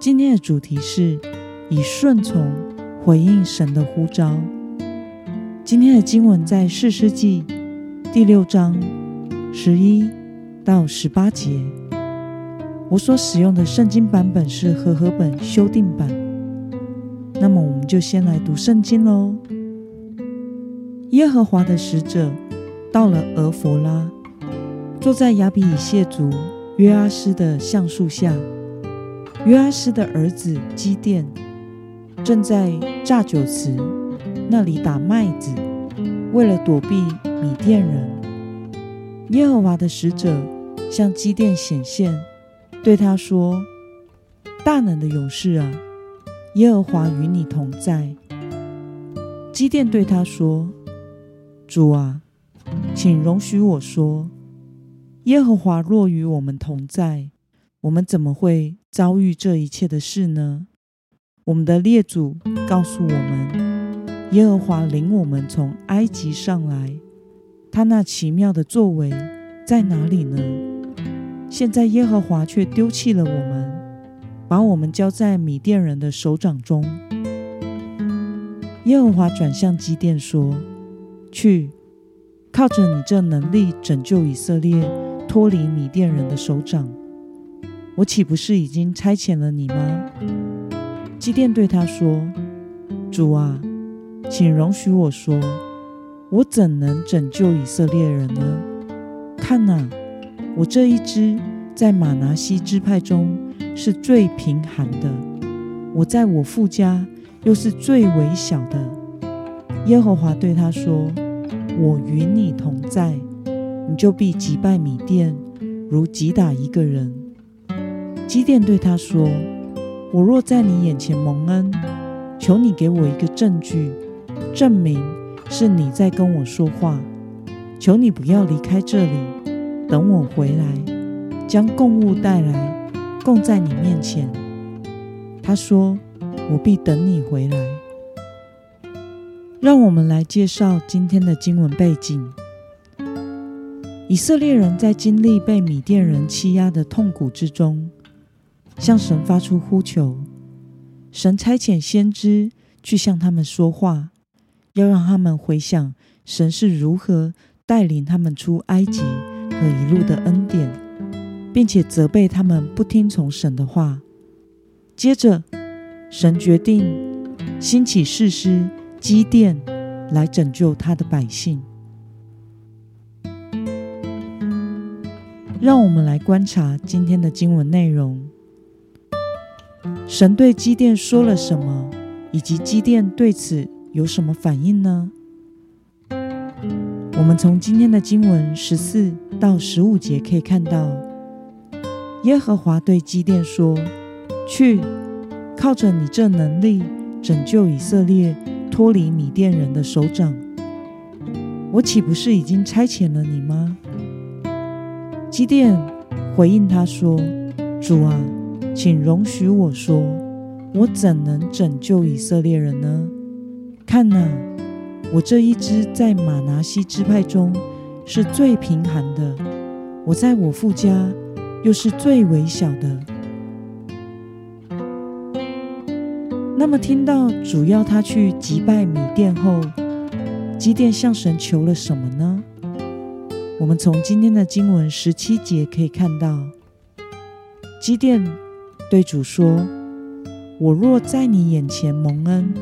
今天的主题是以顺从回应神的呼召。今天的经文在四世纪第六章十一到十八节。我所使用的圣经版本是和合本修订版。那么，我们就先来读圣经喽。耶和华的使者到了俄弗拉，坐在亚比以谢族约阿斯的橡树下。约阿斯的儿子基甸正在榨酒池那里打麦子，为了躲避米甸人。耶和华的使者向基甸显现，对他说：“大能的勇士啊，耶和华与你同在。”基甸对他说：“主啊，请容许我说，耶和华若与我们同在。”我们怎么会遭遇这一切的事呢？我们的列祖告诉我们，耶和华领我们从埃及上来，他那奇妙的作为在哪里呢？现在耶和华却丢弃了我们，把我们交在米甸人的手掌中。耶和华转向基甸说：“去，靠着你这能力拯救以色列，脱离米甸人的手掌。”我岂不是已经差遣了你吗？基甸对他说：“主啊，请容许我说，我怎能拯救以色列人呢？看哪，我这一支在马拿西支派中是最贫寒的，我在我父家又是最微小的。耶和华对他说：我与你同在，你就必击败米甸，如击打一个人。”基甸对他说：“我若在你眼前蒙恩，求你给我一个证据，证明是你在跟我说话。求你不要离开这里，等我回来，将供物带来，供在你面前。”他说：“我必等你回来。”让我们来介绍今天的经文背景：以色列人在经历被米甸人欺压的痛苦之中。向神发出呼求，神差遣先知去向他们说话，要让他们回想神是如何带领他们出埃及和一路的恩典，并且责备他们不听从神的话。接着，神决定兴起士师基甸来拯救他的百姓。让我们来观察今天的经文内容。神对基甸说了什么，以及基甸对此有什么反应呢？我们从今天的经文十四到十五节可以看到，耶和华对基甸说：“去，靠着你这能力拯救以色列，脱离米甸人的手掌。我岂不是已经差遣了你吗？”基甸回应他说：“主啊。”请容许我说，我怎能拯救以色列人呢？看呐，我这一支在马拿西支派中是最贫寒的，我在我父家又是最微小的。那么，听到主要他去击败米甸后，基甸向神求了什么呢？我们从今天的经文十七节可以看到，基甸。对主说：“我若在你眼前蒙恩，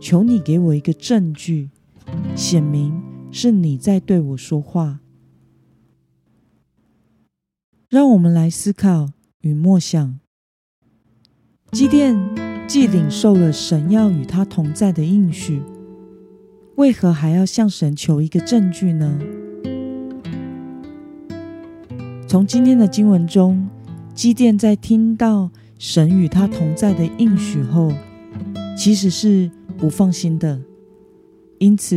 求你给我一个证据，显明是你在对我说话。”让我们来思考与默想：基甸既领受了神要与他同在的应许，为何还要向神求一个证据呢？从今天的经文中，基甸在听到。神与他同在的应许后，其实是不放心的。因此，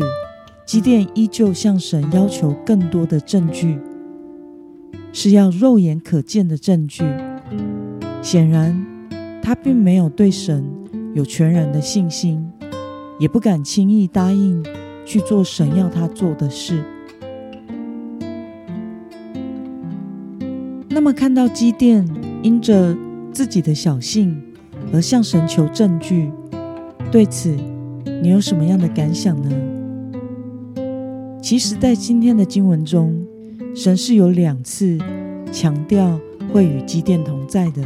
基甸依旧向神要求更多的证据，是要肉眼可见的证据。显然，他并没有对神有全然的信心，也不敢轻易答应去做神要他做的事。那么，看到基甸因着自己的小信而向神求证据，对此。你有什么样的感想呢？其实，在今天的经文中，神是有两次强调会与基甸同在的。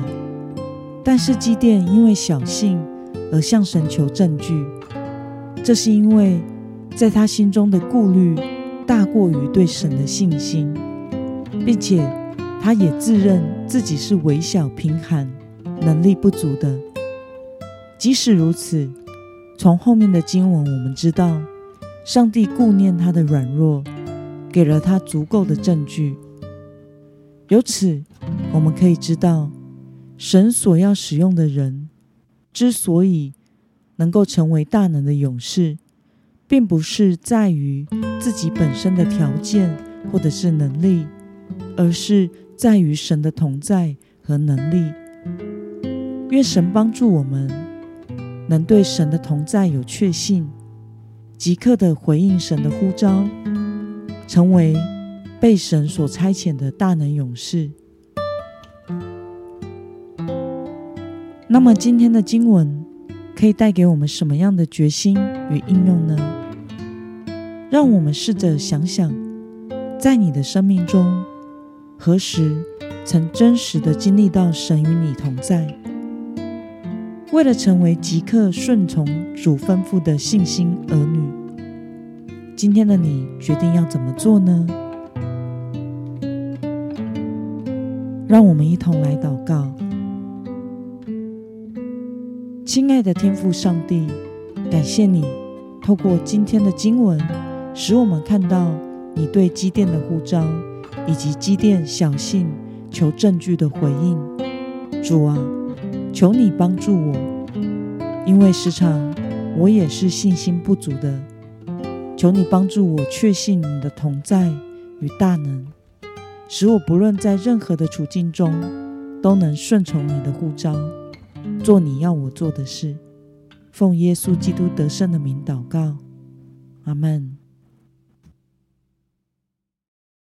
但是，基甸因为小信而向神求证据，这是因为在他心中的顾虑大过于对神的信心，并且他也自认自己是微小、贫寒、能力不足的。即使如此。从后面的经文，我们知道，上帝顾念他的软弱，给了他足够的证据。由此，我们可以知道，神所要使用的人，之所以能够成为大能的勇士，并不是在于自己本身的条件或者是能力，而是在于神的同在和能力。愿神帮助我们。能对神的同在有确信，即刻的回应神的呼召，成为被神所差遣的大能勇士。那么，今天的经文可以带给我们什么样的决心与应用呢？让我们试着想想，在你的生命中，何时曾真实的经历到神与你同在？为了成为即刻顺从主吩咐的信心儿女，今天的你决定要怎么做呢？让我们一同来祷告。亲爱的天父上帝，感谢你透过今天的经文，使我们看到你对基甸的呼召，以及积淀小信求证据的回应。主啊！求你帮助我，因为时常我也是信心不足的。求你帮助我确信你的同在与大能，使我不论在任何的处境中，都能顺从你的呼召，做你要我做的事。奉耶稣基督得胜的名祷告，阿门。